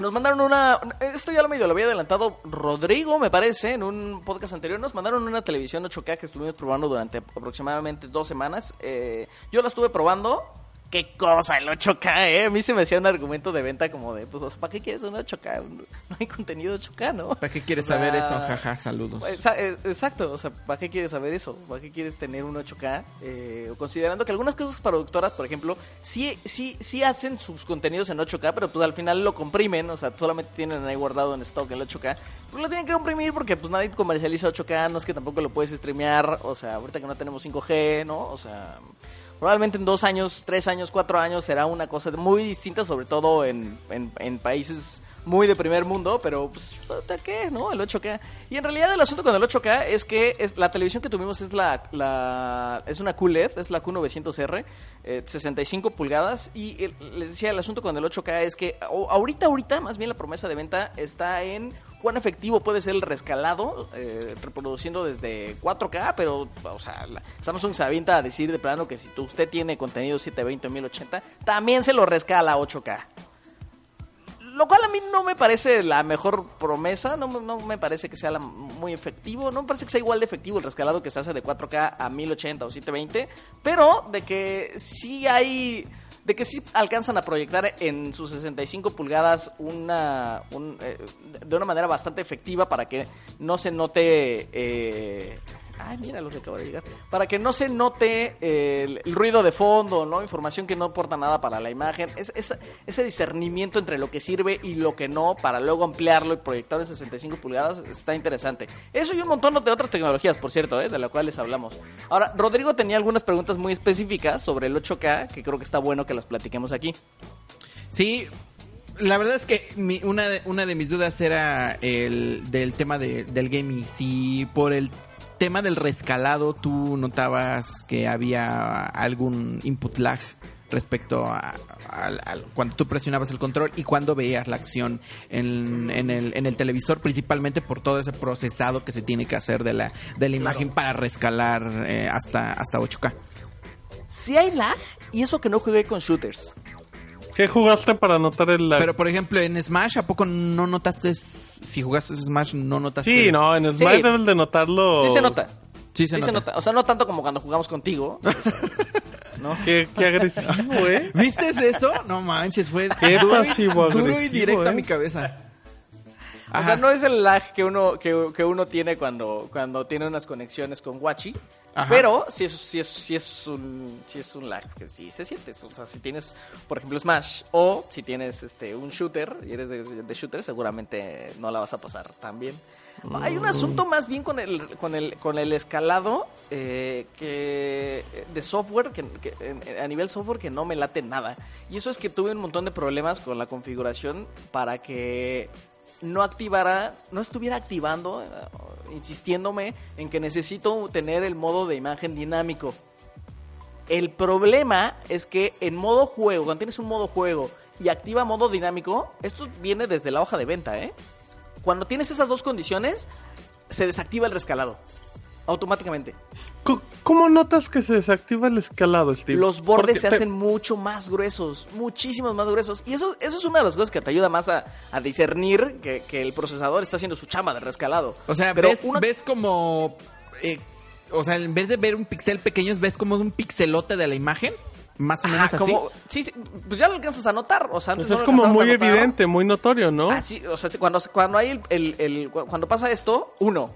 Nos mandaron una. Esto ya lo medio lo había adelantado Rodrigo, me parece, en un podcast anterior. Nos mandaron una televisión 8K que estuvimos probando durante aproximadamente dos semanas. Eh, yo la estuve probando qué cosa el 8K, ¿eh? A mí se me hacía un argumento de venta como de, pues, ¿para qué quieres un 8K? No hay contenido 8K, ¿no? ¿Para qué quieres saber eso? Jaja, saludos. Eh, exacto, o sea, ¿para qué quieres saber eso? ¿Para qué quieres tener un 8K? Eh, considerando que algunas cosas productoras, por ejemplo, sí, sí, sí hacen sus contenidos en 8K, pero pues al final lo comprimen, o sea, solamente tienen ahí guardado en stock el 8K. Pues lo tienen que comprimir porque pues nadie comercializa 8K, no es que tampoco lo puedes streamear, o sea, ahorita que no tenemos 5G, ¿no? O sea probablemente en dos años, tres años, cuatro años será una cosa muy distinta, sobre todo en, en, países muy de primer mundo, pero pues, ¿qué? ¿No? El 8K. Y en realidad el asunto con el 8K es que es, la televisión que tuvimos es la, es una QLED, es la Q900R, 65 eh, pulgadas. Y les decía, el asunto con el 8K es que ahorita, ahorita, más bien la promesa de venta está en cuán efectivo puede ser el rescalado, eh, reproduciendo desde 4K, pero, o sea, Samsung se avienta a decir de plano que si usted tiene contenido 720 o 1080, también se lo rescala a 8K. Lo cual a mí no me parece la mejor promesa, no, me parece que sea muy efectivo, no me parece que sea igual de efectivo el rescalado que se hace de 4K a 1080 o 720, pero de que sí hay de que sí alcanzan a proyectar en sus 65 pulgadas una eh, de una manera bastante efectiva para que no se note eh, Ay, mira lo que acaba de llegar. Para que no se note el, ruido de fondo, ¿no? Información que no aporta nada para la imagen. Es, ese discernimiento entre lo que sirve y lo que no, para luego ampliarlo y proyectarlo en 65 pulgadas, está interesante. Eso y un montón de otras tecnologías, por cierto, ¿eh? de las cuales hablamos. Ahora, Rodrigo tenía algunas preguntas muy específicas sobre el 8K, que creo que está bueno que las platiquemos aquí. Sí, la verdad es que una de mis dudas era el del tema del gaming. Si por el tema del rescalado, ¿tú notabas que había algún input lag respecto a, cuando tú presionabas el control y cuando veías la acción en, el, en el televisor, principalmente por todo ese procesado que se tiene que hacer de la, de la imagen para rescalar eh, hasta, hasta 8K? Si hay lag, y eso que no jugué con shooters. ¿Qué jugaste para notar el lag? Pero por ejemplo, en Smash, ¿a poco no notaste? Si jugaste Smash, no notaste. Sí, no, en Smash debes de notarlo. Sí se nota. Sí, se, nota. O sea, no tanto como cuando jugamos contigo. ¿no? Qué, qué, agresivo, ¿eh? ¿Viste eso? No manches, fue duro, y, directo a ¿eh? mi cabeza. O sea, no es el lag que uno, que, uno tiene cuando, cuando tiene unas conexiones con Wachi, pero sí es, sí, es, sí, es un, sí es un lag que sí se siente. O sea, si tienes, por ejemplo, Smash o si tienes este un shooter y eres de, shooter, seguramente no la vas a pasar tan bien. Hay un asunto más bien con el, con el, con el escalado eh, que de software, que, a nivel software que no me late nada. Y eso es que tuve un montón de problemas con la configuración para que no activara, no estuviera activando, eh, insistiéndome en que necesito tener el modo de imagen dinámico. El problema es que en modo juego, cuando tienes un modo juego y activa modo dinámico, esto viene desde la hoja de venta, ¿eh? Cuando tienes esas dos condiciones, se desactiva el rescalado automáticamente. ¿Cómo notas que se desactiva el escalado, Steve? Los bordes se hacen mucho más gruesos, muchísimos más gruesos. Y eso, eso es una de las cosas que te ayuda más a, discernir que, el procesador está haciendo su chamba de rescalado. O sea, ves, ves como... Eh, o sea, en vez de ver un pixel pequeño, ves como un pixelote de la imagen. Más o menos así. Sí, sí, pues ya lo alcanzas a notar. O sea, pues es como muy evidente, muy notorio, ¿no? Ah, sí, o sea, cuando, cuando hay el, el, cuando pasa esto, uno,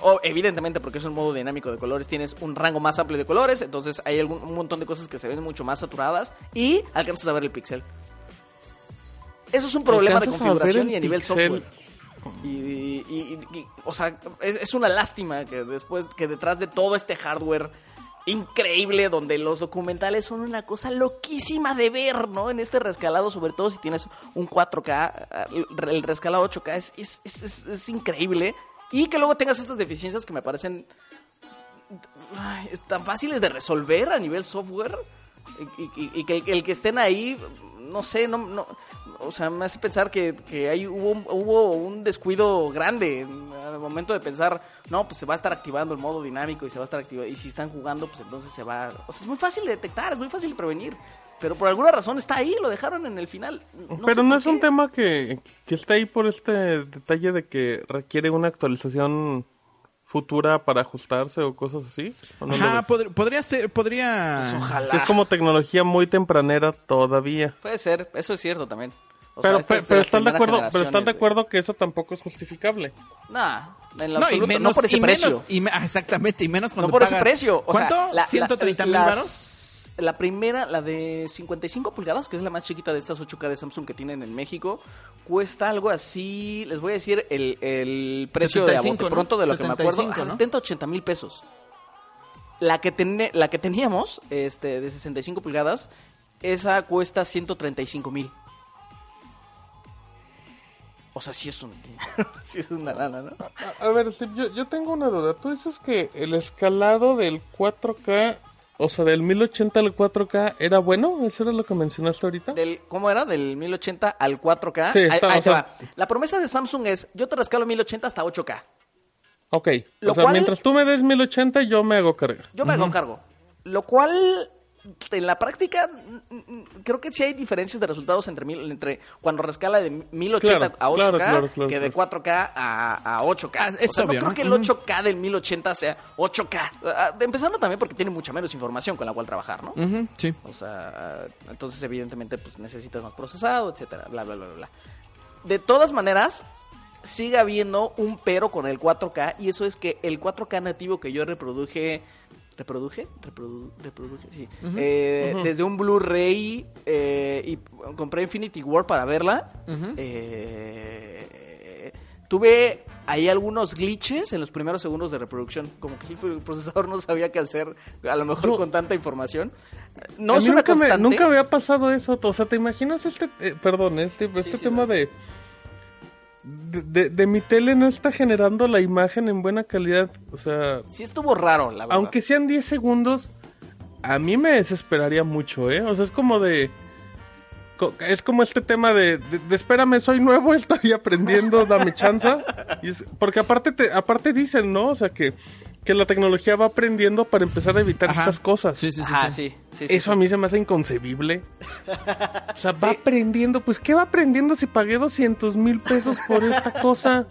o, evidentemente, porque es un modo dinámico de colores, tienes un rango más amplio de colores, entonces hay algún, un montón de cosas que se ven mucho más saturadas y alcanzas a ver el pixel. Eso es un problema de configuración y a nivel software. Y, o sea, es, una lástima que después, que detrás de todo este hardware increíble donde los documentales son una cosa loquísima de ver, ¿no? En este rescalado, sobre todo si tienes un 4K, el rescalado 8K es, es, es, es increíble. Y que luego tengas estas deficiencias que me parecen tan fáciles de resolver a nivel software. Y, y- y que el, que estén ahí, no sé, no, o sea, me hace pensar que, que ahí hubo, un- descuido grande al momento de pensar, no, pues se va a estar activando el modo dinámico y se va a estar activando, y si están jugando, pues entonces se va, o sea, es muy fácil de detectar, es muy fácil de prevenir, pero por alguna razón está ahí, lo dejaron en el final. No Pero no es un tema que, que está ahí por este detalle de que requiere una actualización futura para ajustarse o cosas así. ¿O no lo Ajá, ves? pod- podría ser, podría... Pues ojalá. Es como tecnología muy tempranera todavía. Puede ser, eso es cierto también. O pero sea, pero están de acuerdo, pero están de acuerdo que eso tampoco es justificable. Nah, en lo No, y menos, no por ese y precio. menos, y me- exactamente, y menos cuando no por ese pagas- precio. O ¿Cuánto? Sea, la- la- ¿130 mil las- La primera, la de 55 pulgadas, que es la más chiquita de estas 8K de Samsung que tienen en México, cuesta algo así, les voy a decir el, el precio de a 75, bote ¿no? pronto de lo que me acuerdo, 75, ah, ¿no? 70, 80 mil pesos. La que, tene- la que teníamos, este, de 65 pulgadas, esa cuesta 135 mil. O sea, sí es un sí es una lana, ¿no? A, a ver, yo, yo tengo una duda. Tú dices que el escalado del 4K, o sea, del 1080 al 4K, ¿era bueno? ¿Eso era lo que mencionaste ahorita? Del, ¿Cómo era? Del 1080 al 4K. Sí, ahí, está, ahí o te sea- va. La promesa de Samsung es, yo te rescalo 1080 hasta 8K. Ok. Lo o sea, cual- mientras tú me des 1080, yo me hago cargar. Yo me hago cargo. Lo cual, en la práctica, mm, mm, creo que sí hay diferencias de resultados entre, mil, entre cuando rescala de 1080 Claro, a 8K claro, claro, claro, que de 4K a, a 8K. Ah, es o sea, obvio, no creo ¿no? que el Ujú. 8K del 1080 sea 8K. Ah, Empezando también porque tiene mucha menos información con la cual trabajar, ¿no? Sí. O sea, entonces evidentemente pues necesitas más procesado, etcétera, bla bla bla bla. bla. De todas maneras, sigue habiendo un pero con el 4K y eso es que el 4K nativo que yo reproduje reproduje Reprodu- reproduje sí. Eh, desde un Blu-ray eh, y compré Infinity War para verla. Eh, tuve ahí algunos glitches en los primeros segundos de reproducción. Como que el procesador no sabía qué hacer a lo mejor No. con tanta información. No es una nunca, me- nunca había pasado eso. O sea, ¿te imaginas este, eh, perdón, este, este tema de, de, de- de mi tele no está generando la imagen en buena calidad? O sea, sí estuvo raro la verdad aunque sean 10 segundos, a mí me desesperaría mucho, ¿eh? O sea, es como de... Es como este tema de, de, de espérame, soy nuevo, estoy aprendiendo, dame chance. Y es- porque aparte te, aparte dicen, ¿no? O sea, que, que la tecnología va aprendiendo para empezar a evitar Ajá. estas cosas. Sí, sí, sí. Ajá, sí. sí, sí, sí, Eso sí. a mí se me hace inconcebible. O sea, va Sí. aprendiendo. Pues, ¿qué va aprendiendo si pagué 200 mil pesos por esta cosa?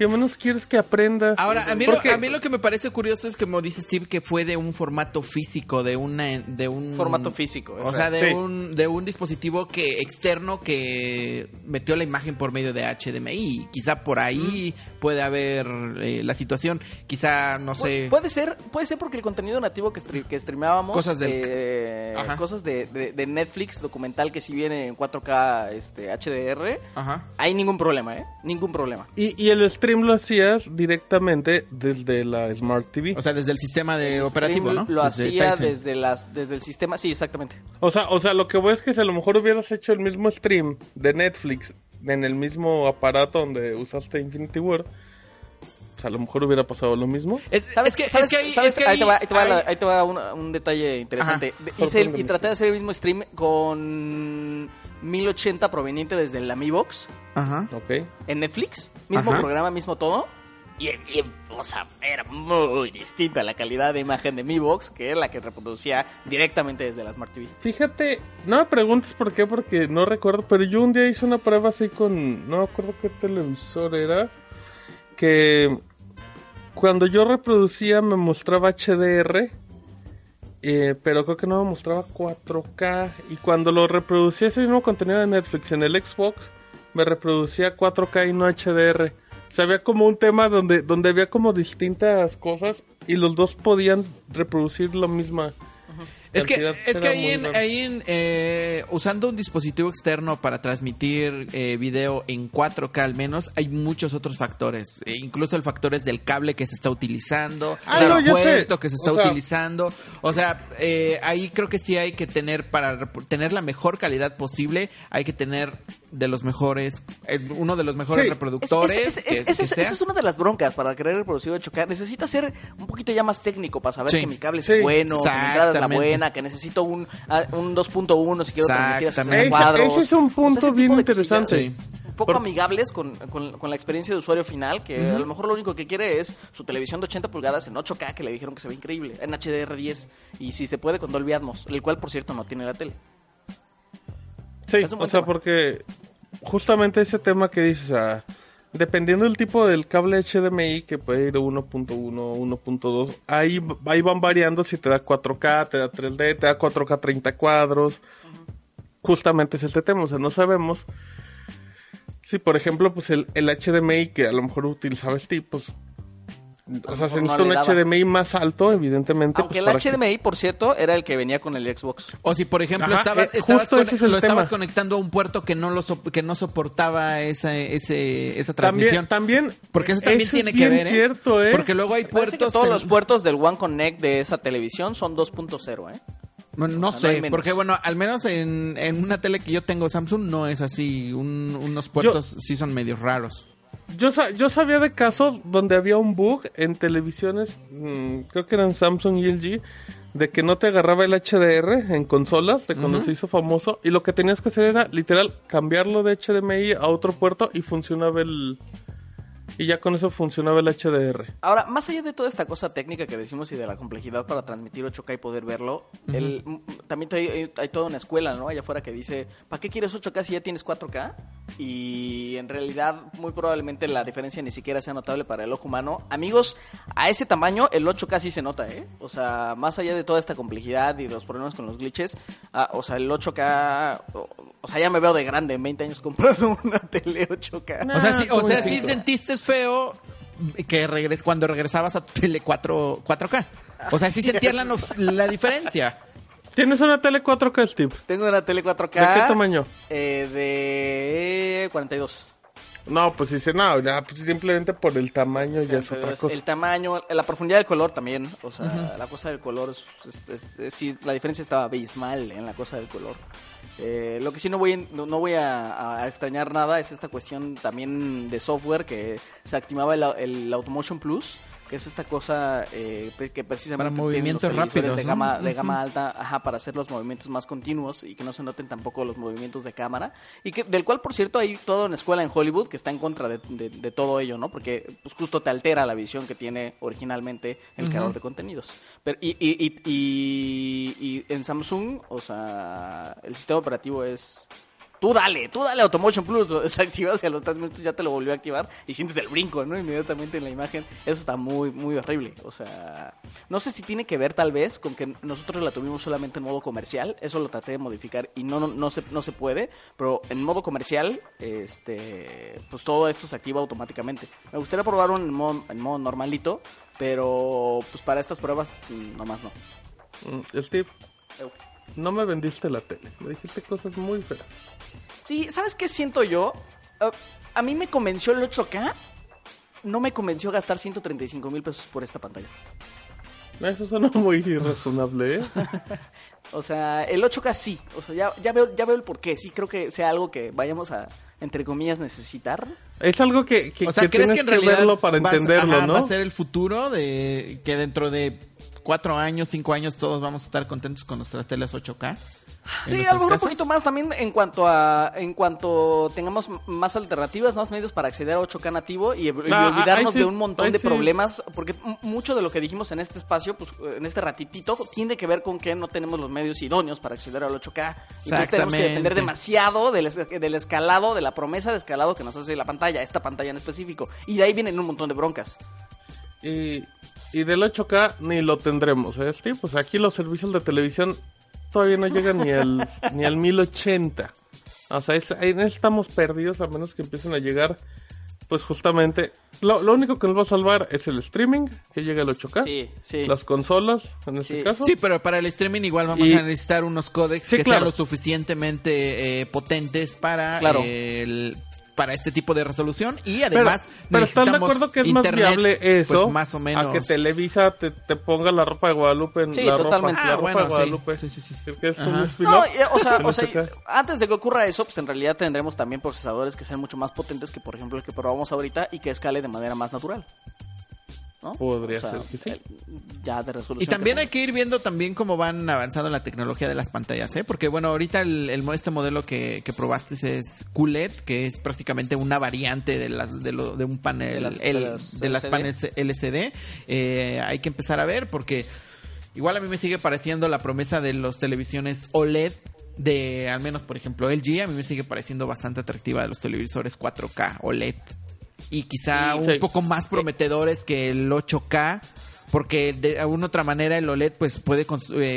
¿Qué menos quieres que aprenda? Ahora, a mí, lo, a mí lo que me parece curioso es que, como dice Steve, que fue de un formato físico, de una, de un Formato físico, o sea, de Sí. un, de un dispositivo que externo que metió la imagen por medio de HDMI. Quizá por ahí puede haber eh, la situación. Quizá no Pu- sé. Puede ser, puede ser porque el contenido nativo que, stre- que streamábamos, Cosas del- eh, cosas de, de- de Netflix documental que si viene en 4K este, HDR, Ajá. hay ningún problema, ¿eh? Ningún problema. Y, y el stream lo hacías directamente desde la Smart TV. O sea, desde el sistema de operativo, ¿no? Lo Desde hacía Tyson. desde las desde el sistema, sí, exactamente. O sea, o sea, lo que voy es que si a lo mejor hubieras hecho el mismo stream de Netflix en el mismo aparato donde usaste Infinity War, pues a lo mejor hubiera pasado lo mismo. Es, ¿Sabes es que, sabes- es que ahí, sabes? es que ahí te va, ahí te va, ahí- la- ahí te va una- un detalle interesante. Ajá. De- Hice el- y traté de hacer el mismo stream con 1080 proveniente desde el Mi Box Ajá. Ok. en Netflix, mismo Ajá. programa, mismo todo. Y, y, o sea, era muy distinta la calidad de imagen de Mi Box que la que reproducía directamente desde la Smart TV. Fíjate, no me preguntes por qué, porque no recuerdo, pero yo un día hice una prueba así con, no me acuerdo qué televisor era, que cuando yo reproducía me mostraba HDR, eh, pero creo que no me mostraba 4K, y cuando lo reproducía ese mismo contenido de Netflix en el Xbox, me reproducía 4K y no HDR. O sea, había como un tema donde, donde había como distintas cosas y los dos podían reproducir lo misma. Es que, es que ahí, en, ahí en, eh, usando un dispositivo externo para transmitir eh, video en 4K al menos, hay muchos otros factores. E incluso el factor es del cable que se está utilizando, Ah, del no, puerto que se está O sea- utilizando. O sea, eh, ahí creo que sí hay que tener, para tener la mejor calidad posible, hay que tener de los mejores, eh, uno de los mejores Sí. Reproductores. es- es- que- es- que esa es- sea. esa es una de las broncas para querer reproducir 8K. Necesita ser un poquito ya más técnico para saber Sí. que mi cable Sí. es bueno, que mi entrada es la Exactamente. Que necesito un, ah, un 2.1 si quiero transmitir a 60 Exactamente. Ese- cuadros. ese es un punto bien interesante. Poco Por- amigables con, con- con la experiencia de usuario final, que a lo mejor lo único que quiere es su televisión de 80 pulgadas en 8K, que le dijeron que se ve increíble, en HDR10, y si se puede con Dolby Atmos, el cual, por cierto, no tiene la tele. Sí, o sea, tema. porque justamente ese tema que dices, o sea, dependiendo del tipo del cable HDMI, que puede ir 1.1, 1.2, ahí, ahí van variando si te da 4K, te da 3D, te da 4K 30 cuadros. Justamente es este tema, o sea, no sabemos si, por ejemplo, pues el, el HDMI que a lo mejor utilizaba Steve, pues... O sea, se no necesita un daba. HDMI más alto, evidentemente. Aunque pues, el que- HDMI, por cierto, era el que venía con el Xbox. O si, por ejemplo, Ajá, estabas, eh, estabas, con- es el lo estabas tema. conectando a un puerto que no lo que no soportaba esa, ese, esa También, transmisión. también, porque eso también tiene que bien ver, ¿eh? cierto, ¿eh? Porque luego hay puertos... todos en- los puertos del One Connect de esa televisión son 2.0, ¿eh? Bueno, no o sea, sé, porque bueno, al menos en, en una tele que yo tengo Samsung no es así. Un- unos puertos sí son medio raros. Yo, yo sabía de casos donde había un bug en televisiones, mm, creo que eran Samsung y LG, de que no te agarraba el HDR en consolas, de cuando se hizo famoso, y lo que tenías que hacer era literal cambiarlo de HDMI a otro puerto y funcionaba el... Y ya con eso funcionaba el HDR. Ahora, más allá de toda esta cosa técnica que decimos y de la complejidad para transmitir 8K y poder verlo, el, m- también hay, hay toda una escuela, ¿no? Allá afuera que dice, ¿para qué quieres 8K si ya tienes 4K? Y en realidad, muy probablemente la diferencia ni siquiera sea notable para el ojo humano. Amigos, a ese tamaño el 8K sí se nota, ¿eh? O sea, más allá de toda esta complejidad y de los problemas con los glitches, ah, o sea, el 8K, o, o sea, ya me veo de grande en 20 años comprando una tele 8K. o sea, sí, o como sea, sí cinco. Feo que regres cuando regresabas a tu tele 4, 4K. O sea, sí sentías la, la diferencia. ¿Tienes una tele 4K, Steve? Tengo una tele 4K. ¿De qué tamaño? Eh, de 42. No, pues dice, no, ya, pues simplemente por el tamaño ya es otra cosa. El tamaño, la profundidad del color también. O sea, la cosa del color, es, es- es- es- sí, la diferencia estaba abismal en la cosa del color. Eh, lo que sí no voy, no, no voy a, a extrañar nada es esta cuestión también de software que se activaba el, el Automotion Plus, que es esta cosa eh, que precisamente Para movimientos rápidos, de ¿no? gama, de gama alta, ajá, para hacer los movimientos más continuos y que no se noten tampoco los movimientos de cámara. Y que del cual, por cierto, hay toda una escuela en Hollywood que está en contra de, de- de todo ello, ¿no? Porque pues justo te altera la visión que tiene originalmente el creador de contenidos. Pero, y, y, y, y- y en Samsung, o sea, el sistema operativo es... Tú dale, tú dale Automotion Plus, lo desactivas y a los 3 minutos ya te lo volvió a activar y sientes el brinco, ¿no? Inmediatamente en la imagen. Eso está muy, muy horrible. O sea, no sé si tiene que ver tal vez con que nosotros la tuvimos solamente en modo comercial. Eso lo traté de modificar y no, no, no, se, no se puede. Pero en modo comercial, este, pues todo esto se activa automáticamente. Me gustaría probar un en modo, en modo normalito, pero pues para estas pruebas, mm, nomás no. Mm, Steve, no me vendiste la tele. Me dijiste cosas muy feas. Sí, ¿sabes qué siento yo? Uh, a mí me convenció el 8K. No me convenció gastar 135 mil pesos por esta pantalla. Eso suena muy irrazonable, ¿eh? O sea, el 8K sí. O sea, ya, ya, veo, ya veo el porqué. Sí creo que sea algo que vayamos a, entre comillas, necesitar. Es algo que, que, O sea, que ¿crees tienes que en que, realidad verlo para vas- entenderlo, ajá, ¿no? va a ser el futuro de que dentro de cuatro años, cinco años todos vamos a estar contentos con nuestras teles 8K? en Sí, a lo mejor un poquito más también en cuanto a en cuanto tengamos más alternativas, más medios para acceder a 8K nativo y, y Ah, olvidarnos sí, de un montón de sí. problemas, porque mucho de lo que dijimos en este espacio, pues en este ratitito, tiene que ver con que no tenemos los medios idóneos para acceder al 8K. Entonces tenemos que depender demasiado del, del escalado, de la promesa de escalado que nos hace la pantalla, esta pantalla en específico. Y de ahí vienen un montón de broncas. Y, y del 8K ni lo tendremos, ¿eh, Steve? Pues aquí los servicios de televisión todavía no llegan ni al, ni al 1080. O sea, es- ahí estamos perdidos a menos que empiecen a llegar pues justamente, lo, lo único que nos va a salvar es el streaming, que llega al 8K. Sí, sí. Las consolas, en este Sí. caso. Sí, pero para el streaming igual vamos Y- a necesitar unos códecs Sí, que claro. sean lo suficientemente eh, potentes para Claro. eh, el- para este tipo de resolución y además pero, pero están de necesitamos acuerdo que es más viable eso pues más o menos a que Televisa te, te ponga la ropa de Guadalupe en Sí, la totalmente. ropa, la Ah, ropa bueno, de. Guadalupe. Sí, sí, sí, sí. Que es un No, y, o sea, en o sea, 8K. antes de que ocurra eso, pues en realidad tendremos también procesadores que sean mucho más potentes que, por ejemplo, el que probamos ahorita y que escale de manera más natural. ¿No? Podría O sea, ser que sí. el- Ya de resolución. Y también que hay que ir viendo también cómo van avanzando la tecnología de las pantallas, ¿eh? Porque bueno, ahorita el, el- este modelo que, que probaste es QLED, que es prácticamente una variante de las de, lo- de un panel De las- de las de las LCD. paneles LCD. Eh, hay que empezar a ver porque igual a mí me sigue pareciendo la promesa de los televisiones OLED de al menos por ejemplo LG, a mí me sigue pareciendo bastante atractiva de los televisores 4K OLED y quizá Sí, un sí. poco más prometedores que el 8K porque de alguna otra manera el OLED pues puede eh,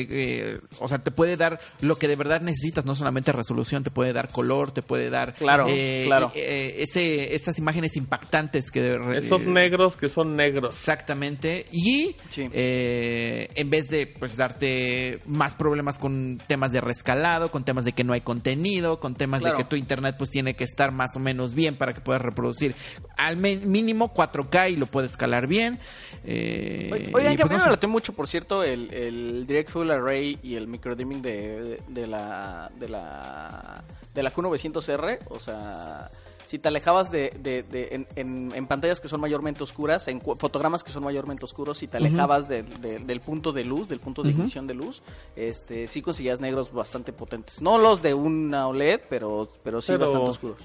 eh, o sea te puede dar lo que de verdad necesitas no solamente resolución te puede dar color te puede dar Claro, eh, claro. eh, ese esas imágenes impactantes que de- Esos eh, negros que son negros. Exactamente. Y Sí. eh, en vez de pues darte más problemas con temas de rescalado, con temas de que no hay contenido, con temas Claro. de que tu internet pues tiene que estar más o menos bien para que puedas reproducir al mínimo 4K y lo puedes escalar bien. Eh, Oye, Oigan, que a mí no me late mucho, por cierto, el, el Direct Full Array y el microdimming de, de la de la de la Q900R, o sea, si te alejabas de, de- de- en, en- en pantallas que son mayormente oscuras, en fotogramas que son mayormente oscuros, si te alejabas de- de- del punto de luz, del punto de ignición de luz, este, sí conseguías negros bastante potentes. No los de una OLED, pero, pero sí Pero bastante oscuros.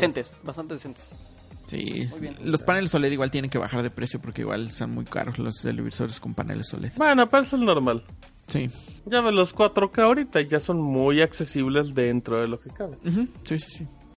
Decentes, bastante decentes. Sí. Muy bien. Los paneles OLED igual tienen que bajar de precio porque igual son muy caros los televisores con paneles OLED. Bueno, pero eso es normal. Sí. Ya ves, los 4K ahorita ya son muy accesibles dentro de lo que cabe. Ujú. Sí, sí, sí.